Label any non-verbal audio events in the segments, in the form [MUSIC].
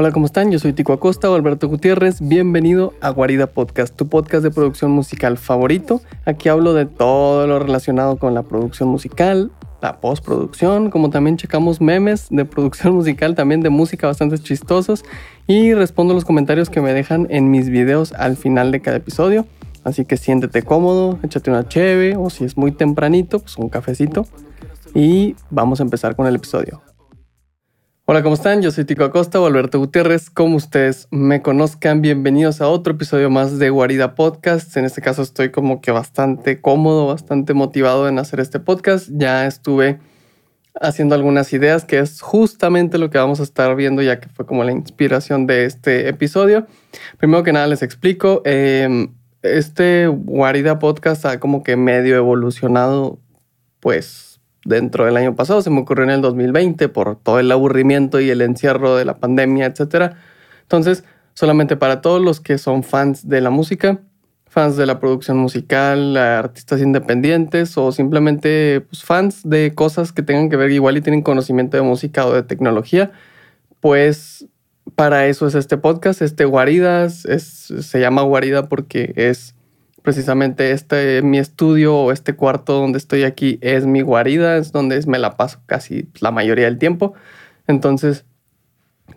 Hola, ¿cómo están? Yo soy Tico Acosta o Alberto Gutiérrez. Bienvenido a Guarida Podcast, tu podcast de producción musical favorito. Aquí hablo de todo lo relacionado con la producción musical, la postproducción, como también checamos memes de producción [LAUGHS] musical, también de música bastante chistosos y respondo los comentarios que me dejan en mis videos al final de cada episodio. Así que siéntete cómodo, échate una cheve o si es muy tempranito, pues un cafecito y vamos a empezar con el episodio. Hola, ¿cómo están? Yo soy Tico Acosta o Alberto Gutiérrez. Como ustedes me conozcan, bienvenidos a otro episodio más de Guarida Podcast. En este caso estoy como que bastante cómodo, bastante motivado en hacer este podcast. Ya estuve haciendo algunas ideas, que es justamente lo que vamos a estar viendo, ya que fue como la inspiración de este episodio. Primero que nada les explico, em, este Guarida Podcast ha como que medio evolucionado, pues dentro del año pasado, se me ocurrió en el 2020 por todo el aburrimiento y el encierro de la pandemia, etc. Entonces, solamente para todos los que son fans de la música, fans de la producción musical, artistas independientes o simplemente pues, fans de cosas que tengan que ver igual y tienen conocimiento de música o de tecnología, pues para eso es este podcast, este Guaridas, se llama Guarida porque es precisamente este, mi estudio o este cuarto donde estoy aquí es mi guarida, es donde me la paso casi la mayoría del tiempo. Entonces,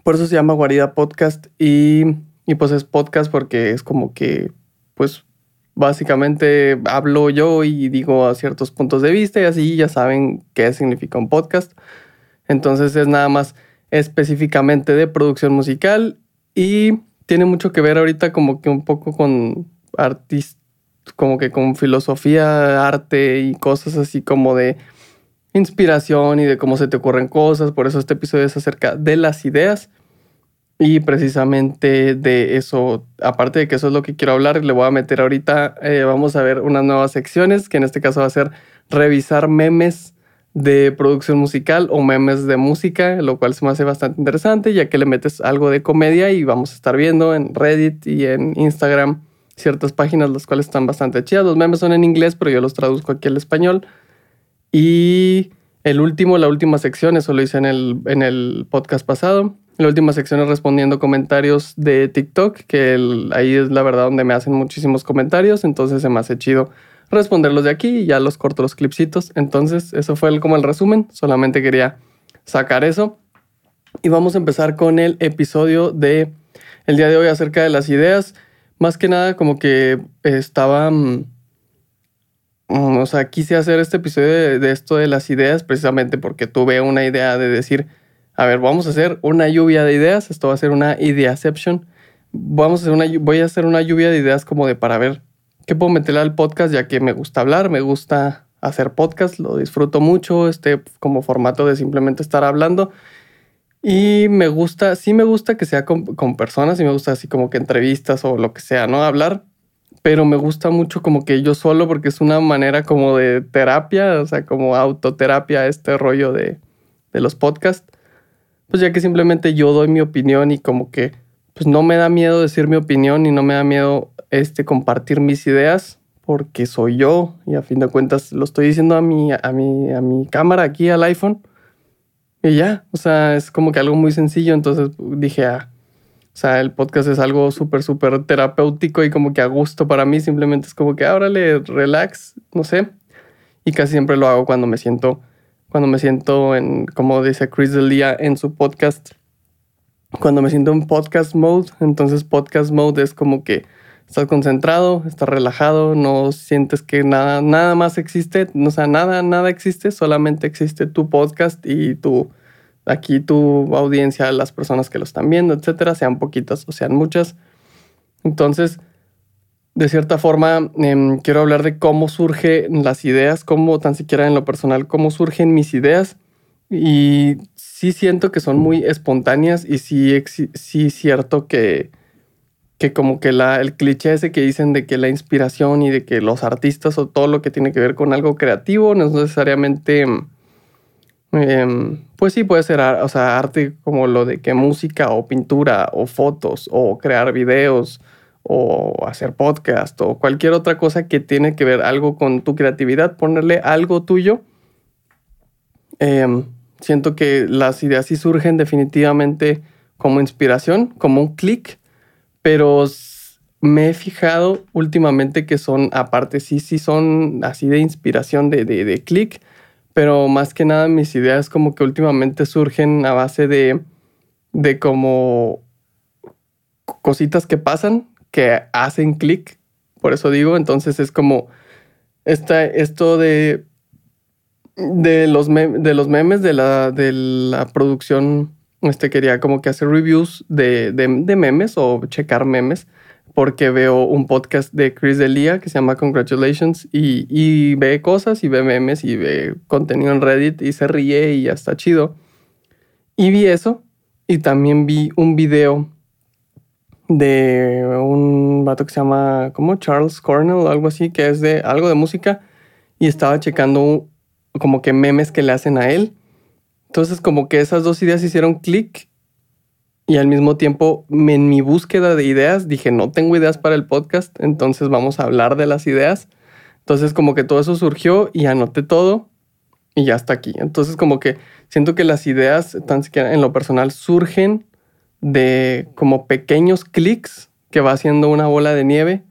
por eso se llama Guarida Podcast y, y pues es podcast porque es como que, pues básicamente hablo yo y digo a ciertos puntos de vista y así ya saben qué significa un podcast. Entonces es nada más específicamente de producción musical y tiene mucho que ver ahorita como que un poco con artistas como que con filosofía, arte y cosas así como de inspiración y de cómo se te ocurren cosas. Por eso este episodio es acerca de las ideas. Y precisamente de eso, aparte de que eso es lo que quiero hablar, le voy a meter ahorita, eh, vamos a ver unas nuevas secciones, que en este caso va a ser revisar memes de producción musical o memes de música, lo cual se me hace bastante interesante, ya que le metes algo de comedia y vamos a estar viendo en Reddit y en Instagram ciertas páginas las cuales están bastante chidas. Los memes son en inglés, pero yo los traduzco aquí al español. Y el último, la última sección, eso lo hice en el, en el podcast pasado. La última sección es respondiendo comentarios de TikTok, que ahí es la verdad donde me hacen muchísimos comentarios, entonces se me hace chido responderlos de aquí y ya los corto los clipsitos. Entonces, eso fue como el resumen, solamente quería sacar eso. Y vamos a empezar con el episodio de el día de hoy acerca de las ideas más que nada como que estaba, mm, mm, o sea, quise hacer este episodio de, esto de las ideas precisamente porque tuve una idea de decir, a ver, vamos a hacer una lluvia de ideas, esto va a ser una ideaception, vamos a hacer una, voy a hacer una lluvia de ideas como de para ver qué puedo meterle al podcast ya que me gusta hablar, me gusta hacer podcast, lo disfruto mucho, este como formato de simplemente estar hablando y me gusta, sí me gusta que sea con, personas, y me gusta así como que entrevistas o lo que sea, ¿no? Hablar, pero me gusta mucho como que yo solo porque es una manera como de terapia, o sea, como autoterapia, este rollo de, de los podcasts. Pues ya que simplemente yo doy mi opinión y como que pues no me da miedo decir mi opinión y no me da miedo este compartir mis ideas porque soy yo y a fin de cuentas lo estoy diciendo a mi, a mi, a mi cámara aquí al iPhone y ya, o sea, es como que algo muy sencillo. Entonces dije, ah, o sea, el podcast es algo súper, súper terapéutico y como que a gusto para mí. Simplemente es como que, órale, relax, no sé. Y casi siempre lo hago cuando me siento, cuando me siento en, como dice Chris Delia en su podcast, cuando me siento en podcast mode. Entonces podcast mode es como que estás concentrado, estás relajado, no sientes que nada, nada más existe, o sea, nada, nada existe, solamente existe tu podcast y tu, aquí tu audiencia, las personas que lo están viendo, etcétera, sean poquitas o sean muchas. Entonces, de cierta forma, em, quiero hablar de cómo surgen las ideas, cómo tan siquiera en lo personal, cómo surgen mis ideas. Y sí siento que son muy espontáneas y sí, sí cierto que, que como que la, el cliché ese que dicen de que la inspiración y de que los artistas o todo lo que tiene que ver con algo creativo no es necesariamente Em, pues sí, puede ser o sea, arte como lo de que música o pintura o fotos o crear videos o hacer podcast o cualquier otra cosa que tiene que ver algo con tu creatividad, ponerle algo tuyo. Em, siento que las ideas sí surgen definitivamente como inspiración, como un clic, pero me he fijado últimamente que son, aparte, sí, sí son así de inspiración, de, de, clic, pero más que nada mis ideas como que últimamente surgen a base de, de como cositas que pasan, que hacen clic, por eso digo, entonces es como esta, esto de, de, los de los memes de la, de la producción, este quería como que hacer reviews de, de, memes o checar memes porque veo un podcast de Chris Delia que se llama Congratulations y, ve cosas y ve memes y ve contenido en Reddit y se ríe y ya está chido. Y vi eso y también vi un video de un vato que se llama como Charles Cornell algo así, que es de algo de música y estaba checando como que memes que le hacen a él. Entonces como que esas dos ideas hicieron clic y al mismo tiempo en mi búsqueda de ideas dije, no tengo ideas para el podcast, entonces vamos a hablar de las ideas. Entonces como que todo eso surgió y anoté todo y ya está aquí. Entonces como que siento que las ideas, tan siquiera en lo personal, surgen de como pequeños clics que va haciendo una bola de nieve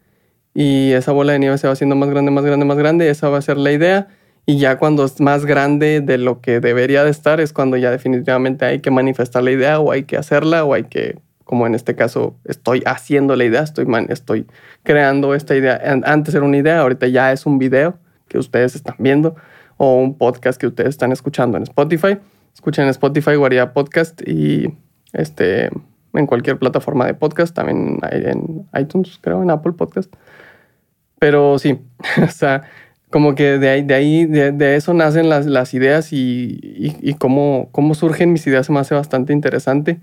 y esa bola de nieve se va haciendo más grande, más grande, más grande. Esa va a ser la idea y ya cuando es más grande de lo que debería de estar es cuando ya definitivamente hay que manifestar la idea o hay que hacerla o hay que, como en este caso, estoy haciendo la idea, estoy, estoy creando esta idea. Antes era una idea, ahorita ya es un video que ustedes están viendo o un podcast que ustedes están escuchando en Spotify. Escuchen en Spotify Guardia Podcast y este, en cualquier plataforma de podcast, también en iTunes, creo, en Apple Podcast. Pero sí, [LAUGHS] o sea, como que de ahí, de, ahí, de, eso nacen las, las ideas y, y, cómo, cómo, surgen mis ideas se me hace bastante interesante,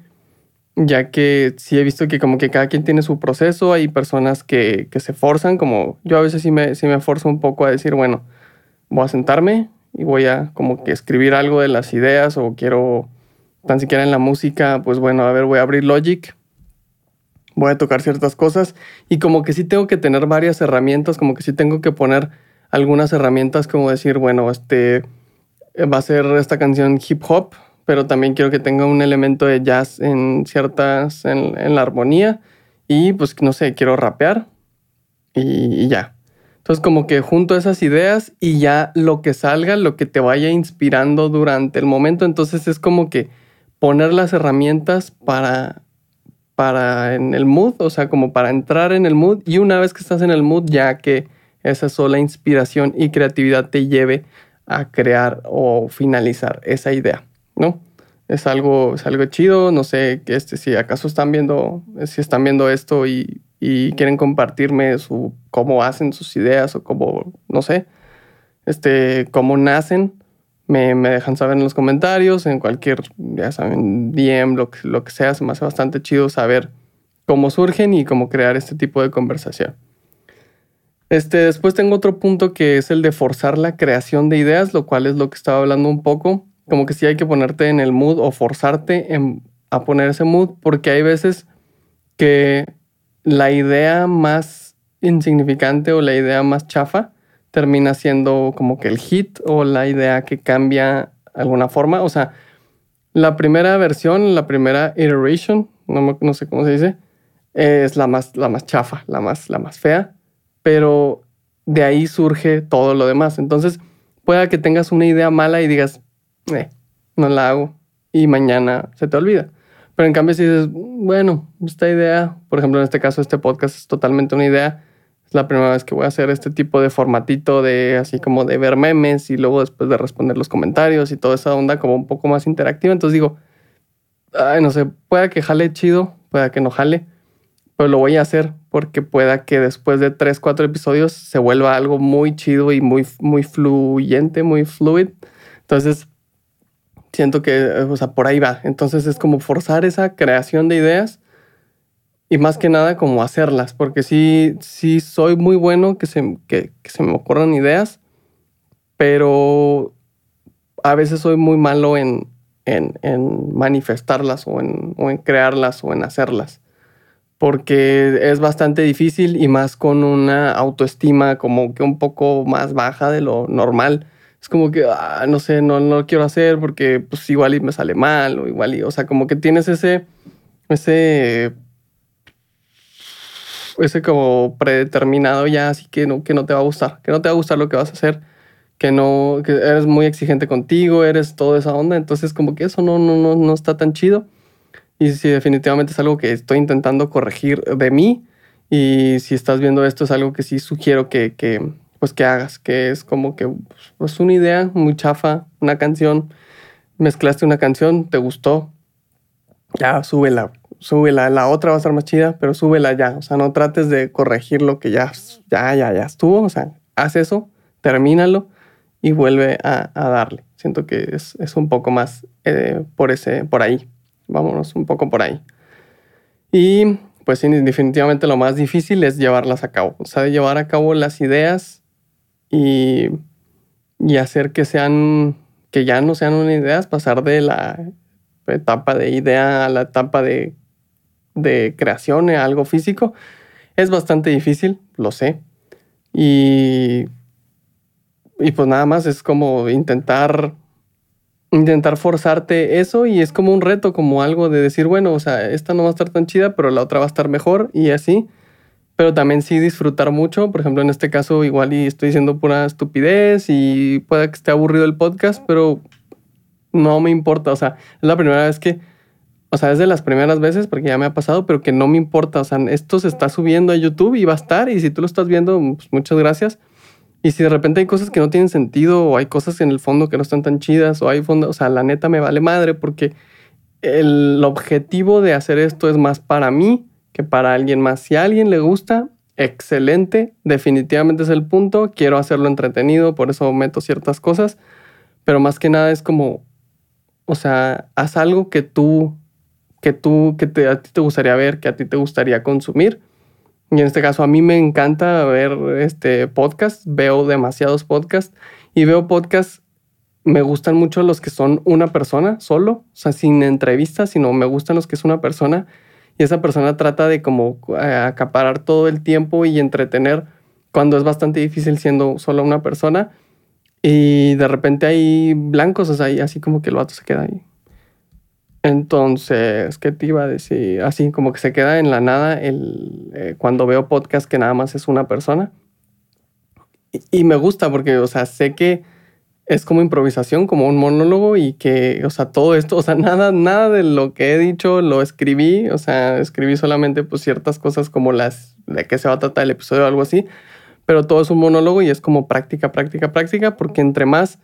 ya que sí he visto que como que cada quien tiene su proceso, hay personas que, que se forzan, como yo a veces sí me, sí me forzo un poco a decir, bueno, voy a sentarme y voy a como que escribir algo de las ideas o quiero tan siquiera en la música, pues bueno, a ver, voy a abrir Logic, voy a tocar ciertas cosas y como que sí tengo que tener varias herramientas, como que sí tengo que poner algunas herramientas como decir, bueno, este va a ser esta canción hip hop, pero también quiero que tenga un elemento de jazz en ciertas, en, la armonía y pues no sé, quiero rapear y, ya. Entonces como que junto esas ideas y ya lo que salga, lo que te vaya inspirando durante el momento, entonces es como que poner las herramientas para, para en el mood, o sea, como para entrar en el mood y una vez que estás en el mood ya que esa sola inspiración y creatividad te lleve a crear o finalizar esa idea, ¿no? Es algo, es algo chido, no sé este, si acaso están viendo, si están viendo esto y, y quieren compartirme su, cómo hacen sus ideas o cómo, no sé, este, cómo nacen, me, me, dejan saber en los comentarios, en cualquier, ya saben, DM, lo que, lo que sea, se me hace bastante chido saber cómo surgen y cómo crear este tipo de conversación. Este, después tengo otro punto que es el de forzar la creación de ideas, lo cual es lo que estaba hablando un poco. Como que sí hay que ponerte en el mood o forzarte a poner ese mood, porque hay veces que la idea más insignificante o la idea más chafa termina siendo como que el hit o la idea que cambia alguna forma. O sea, la primera versión, la primera iteration, no, no sé cómo se dice, es la más, la más chafa, la más, la más fea pero de ahí surge todo lo demás. Entonces, pueda que tengas una idea mala y digas, eh, no la hago y mañana se te olvida. Pero en cambio, si dices, bueno, esta idea, por ejemplo, en este caso, este podcast es totalmente una idea. Es la primera vez que voy a hacer este tipo de formatito de así como de ver memes y luego después de responder los comentarios y toda esa onda como un poco más interactiva. Entonces digo, ay, no sé, pueda que jale chido, pueda que no jale pero lo voy a hacer porque pueda que después de tres, cuatro episodios se vuelva algo muy chido y muy, muy fluyente, muy fluid. Entonces, siento que, o sea, por ahí va. Entonces es como forzar esa creación de ideas y más que nada como hacerlas, porque sí, sí soy muy bueno que se, que, se me ocurran ideas, pero a veces soy muy malo en, en, en manifestarlas o en, o en crearlas o en hacerlas porque es bastante difícil y más con una autoestima como que un poco más baja de lo normal. Es como que, ah, no sé, no, no lo quiero hacer porque pues igual y me sale mal o igual y, o sea, como que tienes ese, ese ese como predeterminado ya, así que no, que no te va a gustar, que no te va a gustar lo que vas a hacer, que no, que eres muy exigente contigo, eres toda esa onda, entonces como que eso no, no, no, no está tan chido. Y si definitivamente es algo que estoy intentando corregir de mí, y si estás viendo esto es algo que sí sugiero que, que pues que hagas, que es como que pues una idea muy chafa, una canción, mezclaste una canción, te gustó, ya súbela, súbela, la otra va a estar más chida, pero súbela ya, o sea, no trates de corregir lo que ya, ya, ya, ya estuvo, o sea, haz eso, termínalo y vuelve a, darle. Siento que es, un poco más eh, por, ese, por ahí, vámonos un poco por ahí. Y pues definitivamente lo más difícil es llevarlas a cabo, o sea, llevar a cabo las ideas y, y hacer que sean, que ya no sean unas ideas, pasar de la etapa de idea a la etapa de de creación, algo físico, es bastante difícil, lo sé. Y, y pues nada más es como intentar, intentar forzarte eso y es como un reto, como algo de decir, bueno, o sea, esta no va a estar tan chida, pero la otra va a estar mejor y así. Pero también sí disfrutar mucho. Por ejemplo, en este caso igual y estoy diciendo pura estupidez y puede que esté aburrido el podcast, pero no me importa. O sea, es la primera vez que o sea, es de las primeras veces, porque ya me ha pasado, pero que no me importa. O sea, esto se está subiendo a YouTube y va a estar. Y si tú lo estás viendo, pues muchas gracias. Y si de repente hay cosas que no tienen sentido, o hay cosas en el fondo que no están tan chidas, o hay fondo, o sea, la neta me vale madre, porque el objetivo de hacer esto es más para mí que para alguien más. Si a alguien le gusta, excelente, definitivamente es el punto. Quiero hacerlo entretenido, por eso meto ciertas cosas. Pero más que nada es como, o sea, haz algo que tú que tú, que te, a ti te gustaría ver, que a ti te gustaría consumir. Y en este caso a mí me encanta ver este podcast, veo demasiados podcasts y veo podcasts, me gustan mucho los que son una persona solo, o sea, sin entrevistas, sino me gustan los que es una persona y esa persona trata de como eh, acaparar todo el tiempo y entretener cuando es bastante difícil siendo solo una persona. Y de repente hay blancos, o sea, así como que el vato se queda ahí entonces, ¿qué te iba a decir? Así como que se queda en la nada el, eh, cuando veo podcast que nada más es una persona. Y, me gusta porque, o sea, sé que es como improvisación, como un monólogo y que, o sea, todo esto, o sea, [LAUGHS] nada, nada de lo que he dicho lo escribí, o sea, escribí solamente pues ciertas cosas como las de qué se va a tratar el episodio o algo así, pero todo es un monólogo y es como práctica, práctica, práctica, porque entre más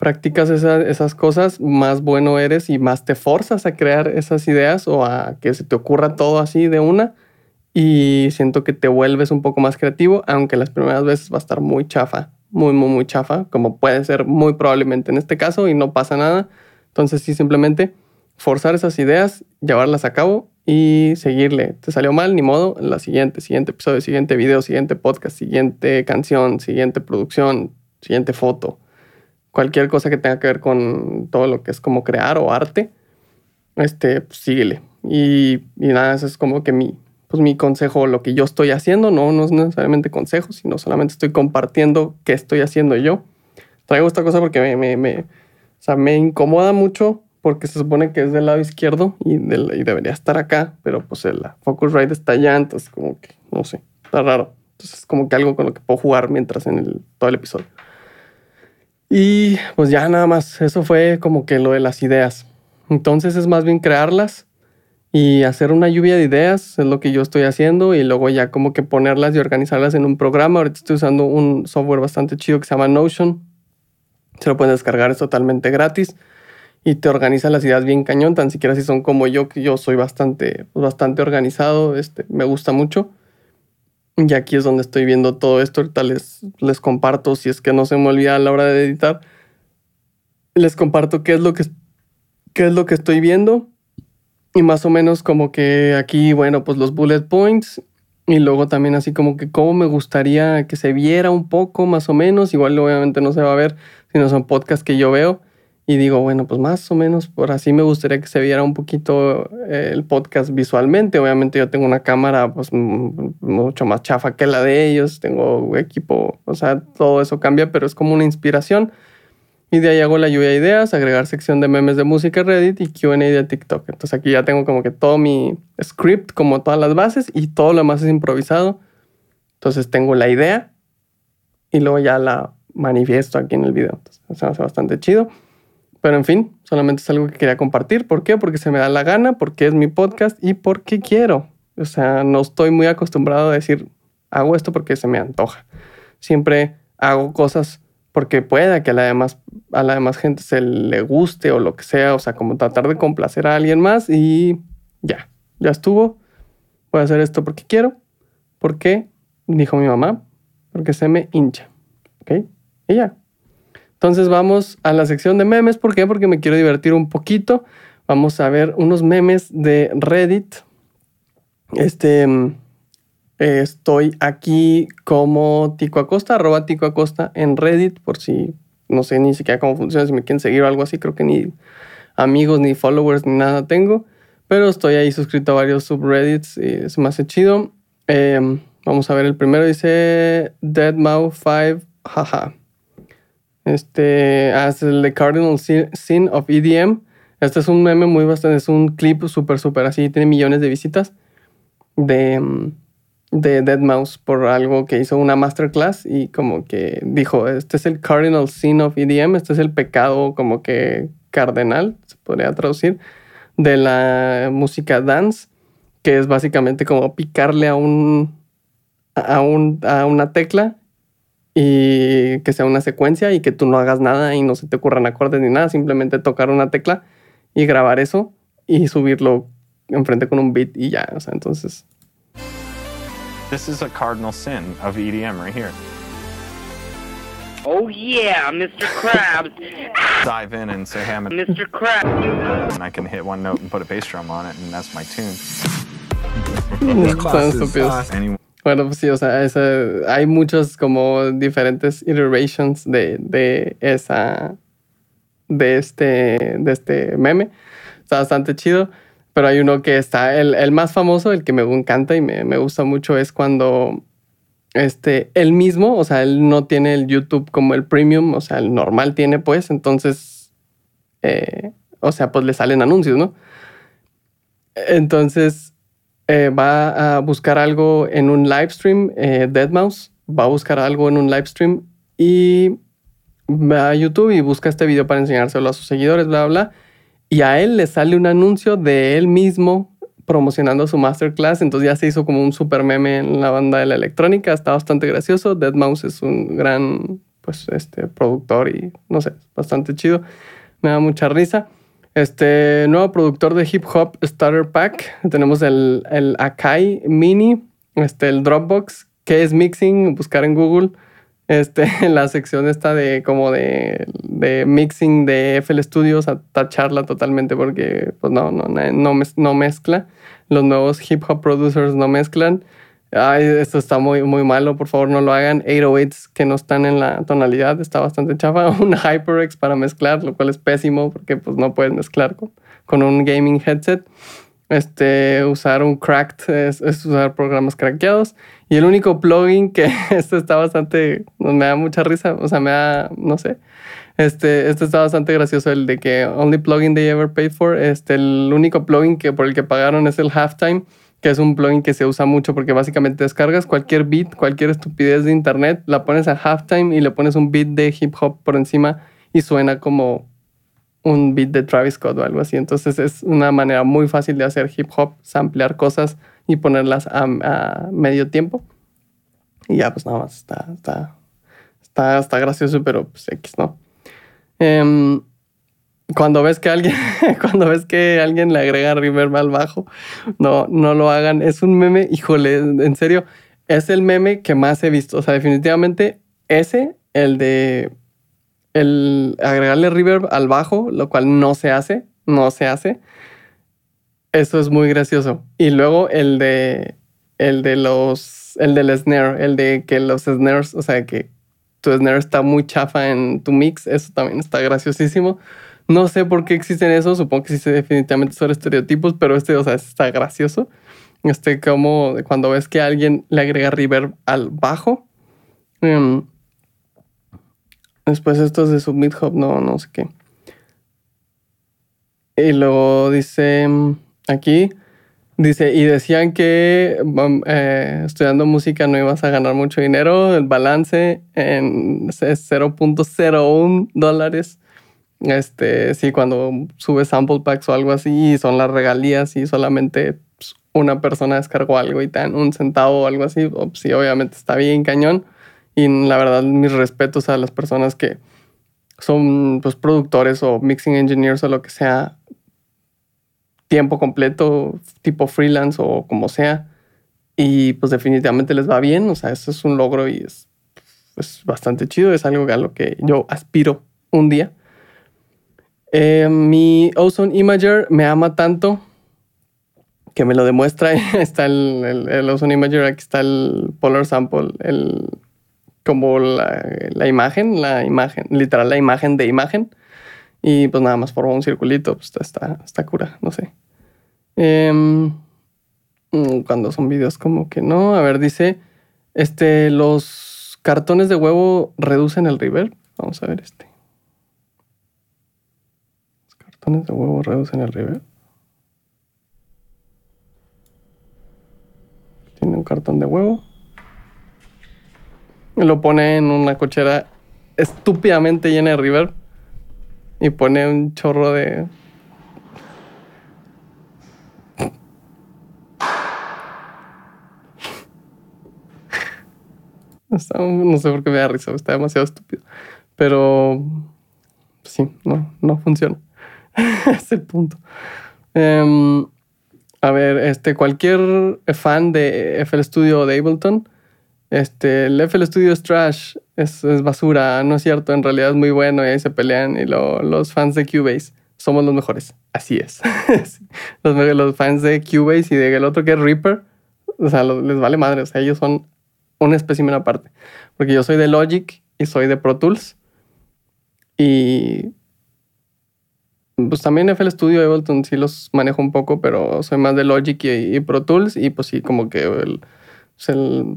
practicas esas cosas, más bueno eres y más te forzas a crear esas ideas o a que se te ocurra todo así de una. Y siento que te vuelves un poco más creativo, aunque las primeras veces va a estar muy chafa, muy, muy, muy chafa, como puede ser muy probablemente en este caso y no pasa nada. Entonces sí, simplemente forzar esas ideas, llevarlas a cabo y seguirle. Te salió mal, ni modo, la siguiente, siguiente episodio, siguiente video, siguiente podcast, siguiente canción, siguiente producción, siguiente foto cualquier cosa que tenga que ver con todo lo que es como crear o arte, este, pues síguele. Y, y nada, eso es como que mi, pues mi consejo, lo que yo estoy haciendo, no, no es necesariamente consejo, sino solamente estoy compartiendo qué estoy haciendo yo. Traigo esta cosa porque me, me, me, o sea, me incomoda mucho porque se supone que es del lado izquierdo y, del, y debería estar acá, pero pues el Focusrite está allá, entonces como que, no sé, está raro. Entonces es como que algo con lo que puedo jugar mientras en el, todo el episodio. Y pues ya nada más, eso fue como que lo de las ideas. Entonces es más bien crearlas y hacer una lluvia de ideas, es lo que yo estoy haciendo, y luego ya como que ponerlas y organizarlas en un programa. Ahorita estoy usando un software bastante chido que se llama Notion. Se lo pueden descargar, es totalmente gratis y te organiza las ideas bien cañón, tan siquiera si son como yo, que yo soy bastante, bastante organizado, este, me gusta mucho. Y aquí es donde estoy viendo todo esto. Ahorita les, les comparto, si es que no se me olvida a la hora de editar, les comparto qué es lo que, qué es lo que estoy viendo. Y más o menos como que aquí, bueno, pues los bullet points. Y luego también así como que cómo me gustaría que se viera un poco, más o menos. Igual obviamente no se va a ver, sino son podcasts que yo veo y digo, bueno, pues más o menos por así me gustaría que se viera un poquito eh, el podcast visualmente. Obviamente yo tengo una cámara pues mucho más chafa que la de ellos, tengo equipo, o sea, todo eso cambia, pero es como una inspiración. Y de ahí hago la lluvia de ideas, agregar sección de memes de música Reddit y QA de TikTok. Entonces aquí ya tengo como que todo mi script, como todas las bases y todo lo demás es improvisado. Entonces tengo la idea y luego ya la manifiesto aquí en el video. Entonces se hace bastante chido. Pero en fin, solamente es algo que quería compartir. ¿Por qué? Porque se me da la gana, porque es mi podcast y porque quiero. O sea, no estoy muy acostumbrado a decir, hago esto porque se me antoja. Siempre hago cosas porque pueda que a la, demás, a la demás gente se le guste o lo que sea, o sea, como tratar de complacer a alguien más y ya, ya estuvo. Voy a hacer esto porque quiero, porque dijo mi mamá, porque se me hincha. ¿Ok? Y ya. Entonces vamos a la sección de memes. ¿Por qué? Porque me quiero divertir un poquito. Vamos a ver unos memes de Reddit. Este estoy aquí como Tico Acosta, arroba Tico Acosta en Reddit, por si no sé ni siquiera cómo funciona, si me quieren seguir o algo así, creo que ni amigos, ni followers, ni nada tengo, pero estoy ahí suscrito a varios subreddits y se me hace chido. Em, vamos a ver, el primero dice Deadmau5, jaja. Este, as the Cardinal Sin of EDM. Este es un meme muy bastante, es un clip súper, súper así, tiene millones de visitas de em, de Dead Mouse por algo que hizo una masterclass y como que dijo, este es el cardinal sin of EDM, este es el pecado como que cardenal, se podría traducir, de la música dance, que es básicamente como picarle a un, a, un, a una tecla y que sea una secuencia y que tú no hagas nada y no se te ocurran acordes ni nada, simplemente tocar una tecla y grabar eso y subirlo enfrente con un beat y ya, o sea, entonces This is a cardinal sin of EDM right here. Oh yeah, Mr. Krabs. Dive in and say, hey, I'm Mr. Krabs. And I can hit one note and put a bass drum on it, and that's my tune. Bueno, pues sí, o sea, hay muchos como diferentes iterations de, de esa, de este, de este meme. Está bastante chido. Pero hay uno que está, el, el más famoso, el que me encanta y me, me, gusta mucho, es cuando este, él mismo, o sea, él no tiene el YouTube como el premium, o sea, el normal tiene, pues, entonces, eh, o sea, pues le salen anuncios, ¿no? Entonces, eh, va a buscar algo en un live stream, eh, Deadmau5, va a buscar algo en un live stream y va a YouTube y busca este video para enseñárselo a sus seguidores, bla, bla, y a él le sale un anuncio de él mismo promocionando su masterclass, entonces ya se hizo como un super meme en la banda de la electrónica, está bastante gracioso, Dead Mouse es un gran pues este productor y no sé, bastante chido, me da mucha risa. Este nuevo productor de hip hop Starter Pack, tenemos el, el Akai Mini, este el Dropbox, que es mixing, buscar en Google este, [LAUGHS] la sección esta de como de, de mixing de FL Studios a tacharla totalmente porque pues no, no, no, no mezcla. Los nuevos hip hop producers no mezclan. Ay, esto está muy, muy malo, por favor no lo hagan. 808s que no están en la tonalidad, está bastante chafa. [LAUGHS] Un HyperX para mezclar, lo cual es pésimo porque pues no puedes mezclar con, con un gaming headset. Este, usar un cracked es, es usar programas craqueados. Y el único plugin que [LAUGHS] esto está bastante, me da mucha risa, o sea, me da, no sé. Este, este está bastante gracioso, el de que only plugin they ever paid for. Este, el único plugin que por el que pagaron es el halftime, que es un plugin que se usa mucho porque básicamente descargas cualquier beat, cualquier estupidez de internet, la pones a halftime y le pones un beat de hip hop por encima y suena como un beat de Travis Scott o algo así. Entonces es una manera muy fácil de hacer hip hop, samplear cosas y ponerlas a, medio tiempo. Y ya, pues nada más, está, está, está, está gracioso, pero pues X, ¿no? Em, cuando ves que alguien, [LAUGHS] cuando ves que alguien le agrega reverb al bajo, no, no lo hagan. Es un meme, híjole, en serio, es el meme que más he visto. O sea, definitivamente ese, el de el agregarle reverb al bajo, lo cual no se hace, no se hace. Eso es muy gracioso. Y luego el de el de los el del snare, el de que los snares, o sea, que tu snare está muy chafa en tu mix, eso también está graciosísimo. No sé por qué existen eso, supongo que sí definitivamente son estereotipos, pero este, o sea, está gracioso. Este, como cuando ves que alguien le agrega reverb al bajo. Em, Después estos de Submit Hub, no, no sé qué. Y luego dice mm, aquí, dice, y decían que mm, eh, estudiando música no ibas a ganar mucho dinero, el balance en es 0.01 dólares. Este, sí, cuando subes sample packs o algo así, son las regalías y solamente pues, una persona descargó algo y te dan un centavo o algo así, o, pues, sí, obviamente está bien cañón. Y la verdad, mis respetos a las personas que son pues, productores o mixing engineers o lo que sea, tiempo completo, tipo freelance o como sea. Y pues definitivamente les va bien. O sea, eso es un logro y es, es bastante chido. Es algo a lo que yo aspiro un día. Eh, mi Ozone Imager me ama tanto que me lo demuestra. [LAUGHS] está el, el, Ozone Imager, aquí está el Polar Sample, el, como la, imagen, la imagen, literal la imagen de imagen. Y pues nada más forma un circulito, pues está, está cura, no sé. Eh, cuando son videos como que no. A ver, dice, este, los cartones de huevo reducen el reverb. Vamos a ver este. Cartones de huevo reducen el reverb. Tiene un cartón de huevo. Lo pone en una cochera estúpidamente llena de reverb. Y pone un chorro de [LAUGHS] no sé por qué me da risa, está demasiado estúpido. Pero sí, no, no funciona. [LAUGHS] es el punto. Um, a ver, este, cualquier fan de FL Studio de Ableton, este, el FL Studio es trash, es, basura, no es cierto, en realidad es muy bueno y ahí se pelean y lo, los fans de Cubase somos los mejores. Así es. [LAUGHS] los, los, fans de Cubase y del otro que es Reaper, o sea, les vale madre, o sea, ellos son un espécimen aparte. Porque yo soy de Logic y soy de Pro Tools. Y pues también FL Studio Ableton sí los manejo un poco, pero soy más de Logic y, y Pro Tools. Y pues sí, como que el, se,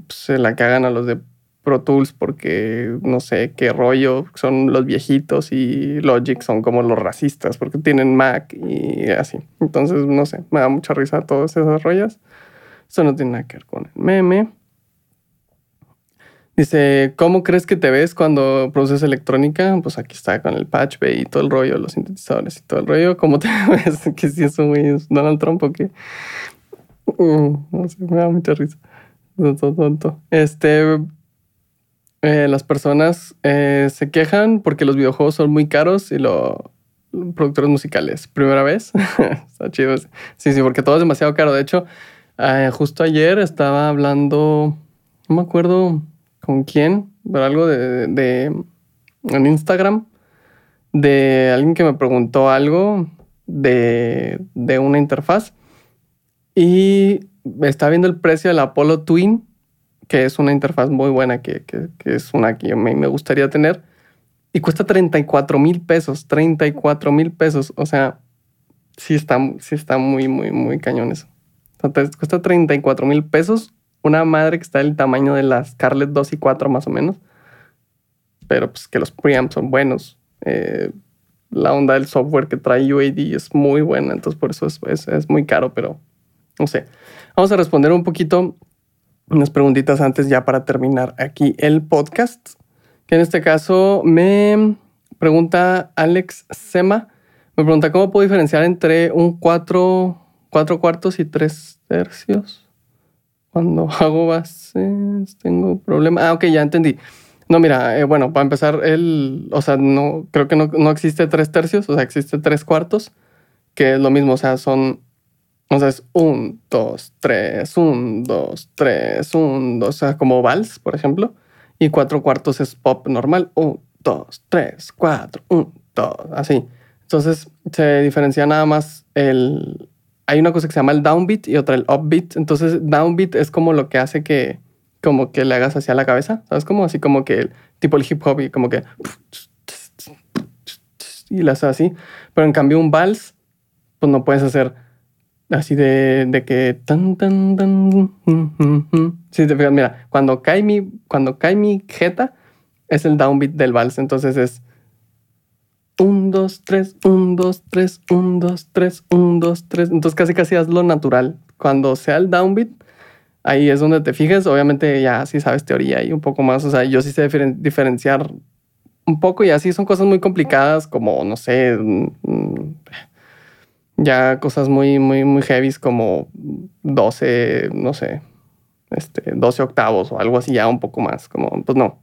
se, la cagan a los de Pro Tools porque no sé qué rollo son los viejitos y Logic son como los racistas porque tienen Mac y así. Entonces, no sé, me da mucha risa todas esas rollas. Eso no tiene nada que ver con el meme. Dice, ¿cómo crees que te ves cuando produces electrónica? Pues aquí está con el patch bay y todo el rollo, los sintetizadores y todo el rollo. ¿Cómo te [LAUGHS] ves? que si es Donald Trump o qué. Mm, no sé, me da mucha risa. Tonto, tonto. Este, eh, las personas eh, se quejan porque los videojuegos son muy caros y los productores musicales. ¿Primera vez? [LAUGHS] está chido. Sí, sí, porque todo es demasiado caro. De hecho, eh, justo ayer estaba hablando, no me acuerdo con quién, pero algo de, de, en Instagram, de alguien que me preguntó algo de, de una interfaz y estaba viendo el precio de la Apollo Twin, que es una interfaz muy buena, que, que, que es una que me, me gustaría tener, y cuesta 34 mil pesos, 34 mil pesos, o sea, sí está, sí está muy, muy, muy cañón eso. Cuesta 34 mil pesos una madre que está del tamaño de las Scarlett 2 y 4 más o menos. Pero pues que los preamps son buenos. Eh, la onda del software que trae UAD es muy buena, entonces por eso es, es, muy caro, pero no sé. Vamos a responder un poquito unas preguntitas antes ya para terminar aquí el podcast. Que en este caso me pregunta Alex Sema. Me pregunta cómo puedo diferenciar entre un 4, 4 cuartos y 3 tercios. Cuando [LAUGHS] hago bases tengo problemas. Ah, ok, ya entendí. No, mira, eh, bueno, para empezar, el, o sea, no, creo que no, no, existe tres tercios, o sea, existe tres cuartos, que es lo mismo, o sea, son, o sea, es un, dos, tres, un, dos, tres, un, dos, o sea, como vals, por ejemplo, y cuatro cuartos es pop normal, un, dos, tres, cuatro, un, dos, así. Entonces, se diferencia nada más el, hay una cosa que se llama el downbeat y otra el upbeat. Entonces, downbeat es como lo que hace que, como que le hagas hacia la cabeza, ¿sabes? Como así como que, tipo el hip hop y como que, y lo haces así. Pero en cambio un vals, pues no puedes hacer así de, de que tan, tan, tan. Si te fijas, mira, cuando cae mi, cuando cae mi jeta, es el downbeat del vals. Entonces es 1, 2, 3, 1, 2, 3, 1, 2, 3, 1, 2, 3. Entonces casi casi haz lo natural. Cuando sea el downbeat, ahí es donde te fijes. Obviamente ya sí sabes teoría y un poco más. O sea, yo sí sé diferen diferenciar un poco y así son cosas muy complicadas como, no sé, mm, ya cosas muy, muy, muy heavies como 12, no sé, este, 12 octavos o algo así ya un poco más, como, pues no.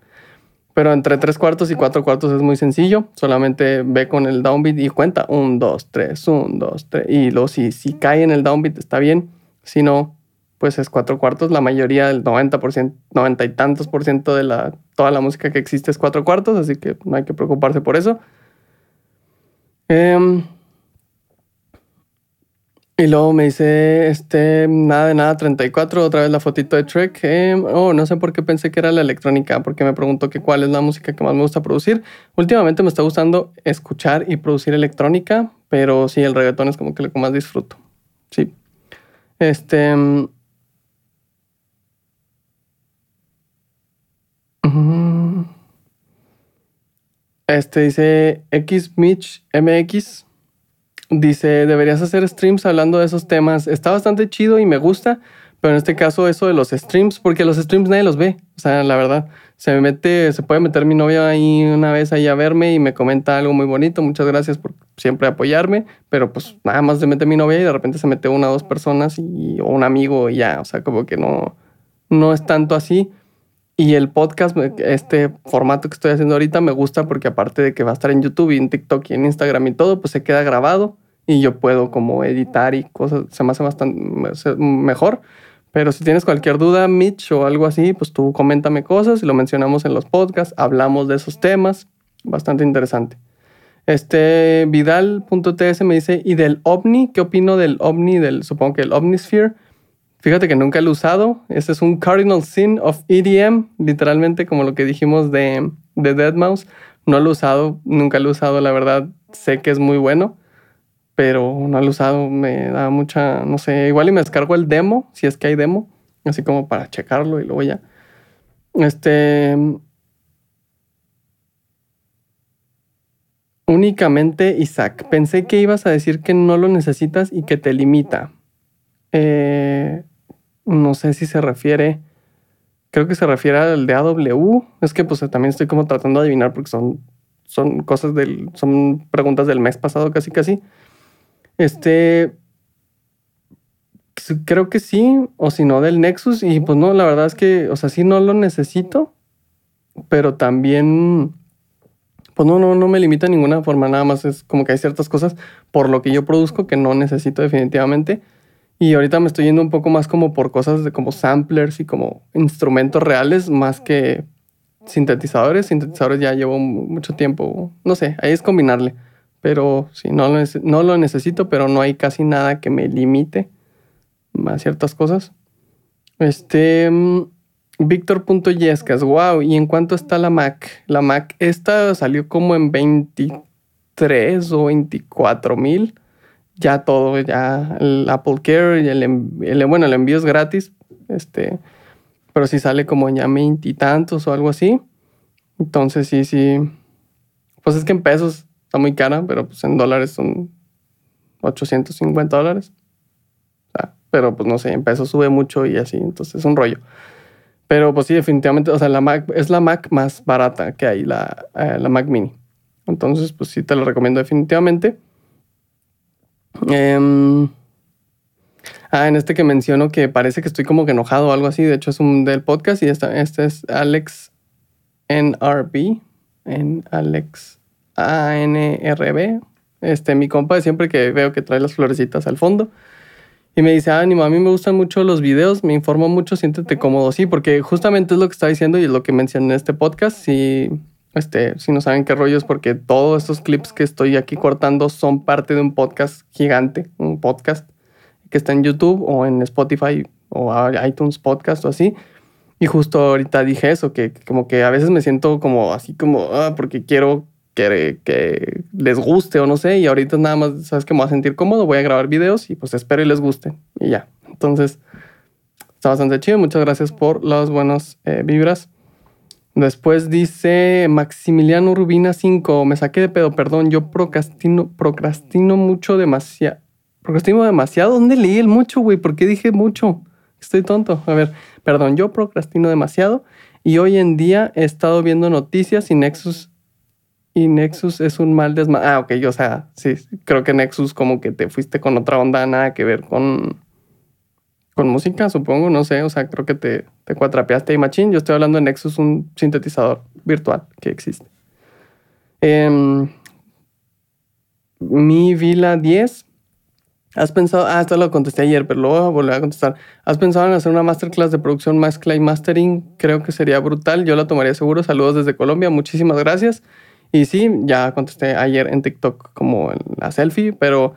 Pero entre tres cuartos y cuatro cuartos es muy sencillo. Solamente ve con el downbeat y cuenta. Un, dos, tres, un, dos, tres. Y luego si, si cae en el downbeat está bien. Si no, pues es cuatro cuartos. La mayoría del 90%, 90 y tantos por ciento de la, toda la música que existe es cuatro cuartos. Así que no hay que preocuparse por eso. Eh, y luego me dice, este, nada de nada, 34, otra vez la fotito de Trek. Eh, oh, no sé por qué pensé que era la electrónica, porque me preguntó que cuál es la música que más me gusta producir. Últimamente me está gustando escuchar y producir electrónica, pero sí, el reggaetón es como que lo que más disfruto. Sí. Este... Este dice X Mitch MX. Dice, deberías hacer streams hablando de esos temas. Está bastante chido y me gusta, pero en este caso eso de los streams, porque los streams nadie los ve. O sea, la verdad, se me mete, se puede meter mi novia ahí una vez ahí a verme y me comenta algo muy bonito. Muchas gracias por siempre apoyarme, pero pues nada más se mete mi novia y de repente se mete una o dos personas y, o un amigo y ya. O sea, como que no, no es tanto así. Y el podcast, este formato que estoy haciendo ahorita, me gusta porque aparte de que va a estar en YouTube y en TikTok y en Instagram y todo, pues se queda grabado y yo puedo como editar y cosas, se me hace bastante mejor. Pero si tienes cualquier duda, Mitch o algo así, pues tú coméntame cosas y lo mencionamos en los podcasts, hablamos de esos temas, bastante interesante. Este Vidal.ts me dice, ¿y del OVNI? ¿Qué opino del OVNI? Del, supongo que el OVNIsphere. Fíjate que nunca lo he usado. Ese es un cardinal sin of EDM, literalmente como lo que dijimos de, de Deadmau5. No lo he usado, nunca lo he usado, la verdad. Sé que es muy bueno, pero no lo he usado. Me da mucha, no sé, igual y me descargo el demo, si es que hay demo, así como para checarlo y luego ya. Este. Únicamente Isaac. Pensé que ibas a decir que no lo necesitas y que te limita. Eh, no sé si se refiere, creo que se refiere al de AW. Es que pues también estoy como tratando de adivinar porque son, son cosas del, son preguntas del mes pasado casi casi. Este, creo que sí, o si no del Nexus. Y pues no, la verdad es que, o sea, sí no lo necesito, pero también, pues no, no, no me limita de ninguna forma. Nada más es como que hay ciertas cosas por lo que yo produzco que no necesito definitivamente. Y ahorita me estoy yendo un poco más como por cosas de como samplers y como instrumentos reales más que sintetizadores. Sintetizadores ya llevo mucho tiempo. No sé, ahí es combinarle. Pero sí, no lo, no lo necesito, pero no hay casi nada que me limite a ciertas cosas. Este. Mm, Víctor.yescas, wow. ¿Y en cuánto está la Mac? La Mac, esta salió como en 23 o 24 mil ya todo, ya el Apple Care, y el, bueno, el envío es gratis, este, pero si sale como ya tantos o algo así, entonces sí, sí, pues es que en pesos está muy cara, pero pues en dólares son 850 dólares. pero pues no sé, en pesos sube mucho y así, entonces es un rollo. Pero pues sí, definitivamente, o sea, la Mac es la Mac más barata que hay, la, eh, la Mac mini. Entonces, pues sí, te lo recomiendo definitivamente. Em, ah, en este que menciono que parece que estoy como que enojado o algo así. De hecho, es un del podcast y esta, este es Alex NRB. En Alex ANRB. Este, mi compa siempre que veo que trae las florecitas al fondo. Y me dice, ánimo, a mí me gustan mucho los videos, me informo mucho, siéntete cómodo. Sí, porque justamente es lo que está diciendo y es lo que mencioné en este podcast. Si este, si no saben qué rollo es porque todos estos clips que estoy aquí cortando son parte de un podcast gigante, un podcast que está en YouTube o en Spotify o iTunes Podcast o así. Y justo ahorita dije eso, que, como que a veces me siento como así como, ah, porque quiero que, que, les guste o no sé, y ahorita nada más, sabes que me voy a sentir cómodo, voy a grabar videos y pues espero y les guste y ya. Entonces, está bastante chido, muchas gracias por las buenas eh, vibras Después dice Maximiliano Rubina 5. Me saqué de pedo, perdón. Yo procrastino, procrastino mucho, demasiado. Procrastino demasiado. ¿Dónde leí el mucho, güey? ¿Por qué dije mucho? Estoy tonto. A ver, perdón. Yo procrastino demasiado. Y hoy en día he estado viendo noticias y Nexus. Y Nexus es un mal desma. Ah, ok. O sea, sí. Creo que Nexus, como que te fuiste con otra onda, nada que ver con con música, supongo, no sé, o sea, creo que te, te cuatrapeaste ahí machín. Yo estoy hablando de Nexus, un sintetizador virtual que existe. Em, mi Vila 10. ¿Has pensado? Ah, esto lo contesté ayer, pero lo voy a volver a contestar. ¿Has pensado en hacer una masterclass de producción mezcla y mastering? Creo que sería brutal. Yo la tomaría seguro. Saludos desde Colombia. Muchísimas gracias. Y sí, ya contesté ayer en TikTok como en la selfie, pero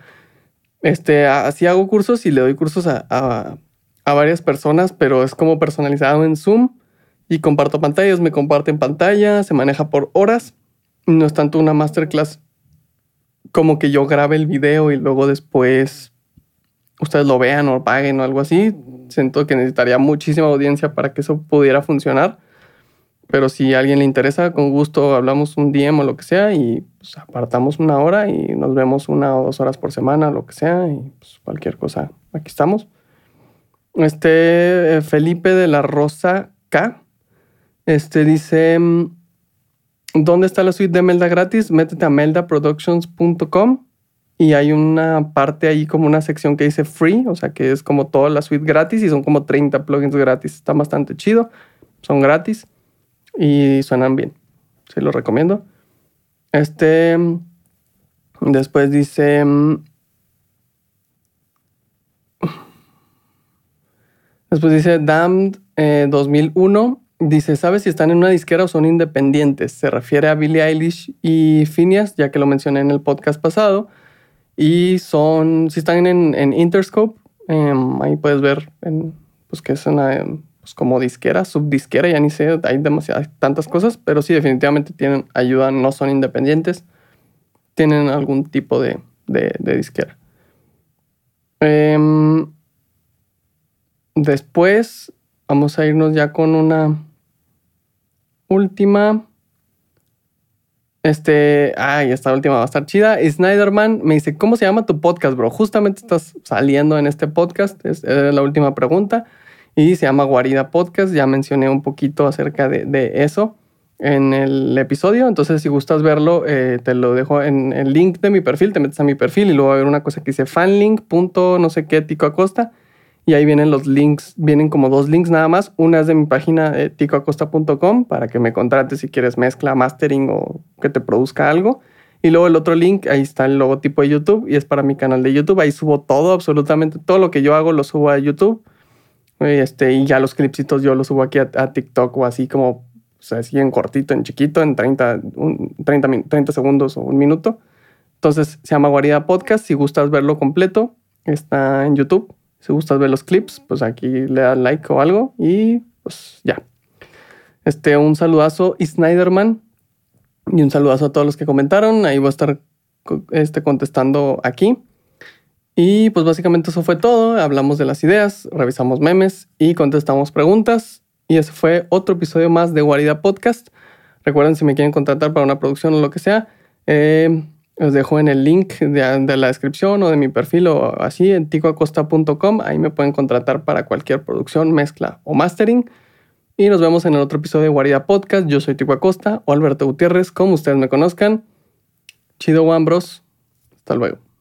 este, así hago cursos y le doy cursos a a varias personas, pero es como personalizado en Zoom y comparto pantallas, me comparten pantalla, se maneja por horas. No es tanto una masterclass como que yo grabe el video y luego después ustedes lo vean o paguen o algo así. Siento que necesitaría muchísima audiencia para que eso pudiera funcionar. Pero si a alguien le interesa, con gusto hablamos un DM o lo que sea y pues, apartamos una hora y nos vemos una o dos horas por semana, lo que sea, y pues, cualquier cosa, aquí estamos. Este eh, Felipe de la Rosa K. Este dice: mm, ¿Dónde está la suite de Melda gratis? Métete a meldaproductions.com y hay una parte ahí como una sección que dice free, o sea que es como toda la suite gratis y son como 30 plugins gratis. Está bastante chido. Son gratis y suenan bien. Se los recomiendo. Este. Después dice. Después dice Damned 2001. Eh, dice, ¿sabes si están en una disquera o son independientes? Se refiere a Billie Eilish y Phineas, ya que lo mencioné en el podcast pasado. Y son, si están en, Interscope, em, ahí puedes ver pues que es una pues como disquera, subdisquera, ya ni sé, hay demasiadas, tantas cosas, pero sí definitivamente tienen ayuda, no son independientes, tienen algún tipo de, de, disquera. Eh, Después vamos a irnos ya con una última. Este, ay, esta última va a estar chida. Snyderman me dice, ¿cómo se llama tu podcast, bro? Justamente estás saliendo en este podcast, es, la última pregunta. Y se llama Guarida Podcast, ya mencioné un poquito acerca de, eso en el episodio. Entonces, si gustas verlo, eh, te lo dejo en el link de mi perfil, te metes a mi perfil y luego va a haber una cosa que dice fanlink. no sé qué, Tico Acosta y ahí vienen los links, vienen como dos links nada más. Una es de mi página eh, ticoacosta.com para que me contrates si quieres mezcla, mastering o que te produzca algo. Y luego el otro link, ahí está el logotipo de YouTube y es para mi canal de YouTube. Ahí subo todo, absolutamente todo lo que yo hago lo subo a YouTube. Este, y ya los clipsitos yo los subo aquí a, TikTok o así como, o sea, así en cortito, en chiquito, en 30, 30, 30 segundos o un minuto. Entonces se llama Guarida Podcast. Si gustas verlo completo, está en YouTube. Si gustas ver los clips, pues aquí le das like o algo y pues ya. Este, un saludazo y Snyderman y un saludazo a todos los que comentaron. Ahí voy a estar este, contestando aquí. Y pues básicamente eso fue todo. Hablamos de las ideas, revisamos memes y contestamos preguntas. Y ese fue otro episodio más de Guarida Podcast. Recuerden si me quieren contratar para una producción o lo que sea, eh, dejo en el link de, la descripción o de mi perfil o así en ticoacosta.com. Ahí me pueden contratar para cualquier producción, mezcla o mastering. Y nos vemos en el otro episodio de Guarida Podcast. Yo soy Tico Acosta o Alberto Gutiérrez, como ustedes me conozcan. Chido, One Bros. Hasta luego.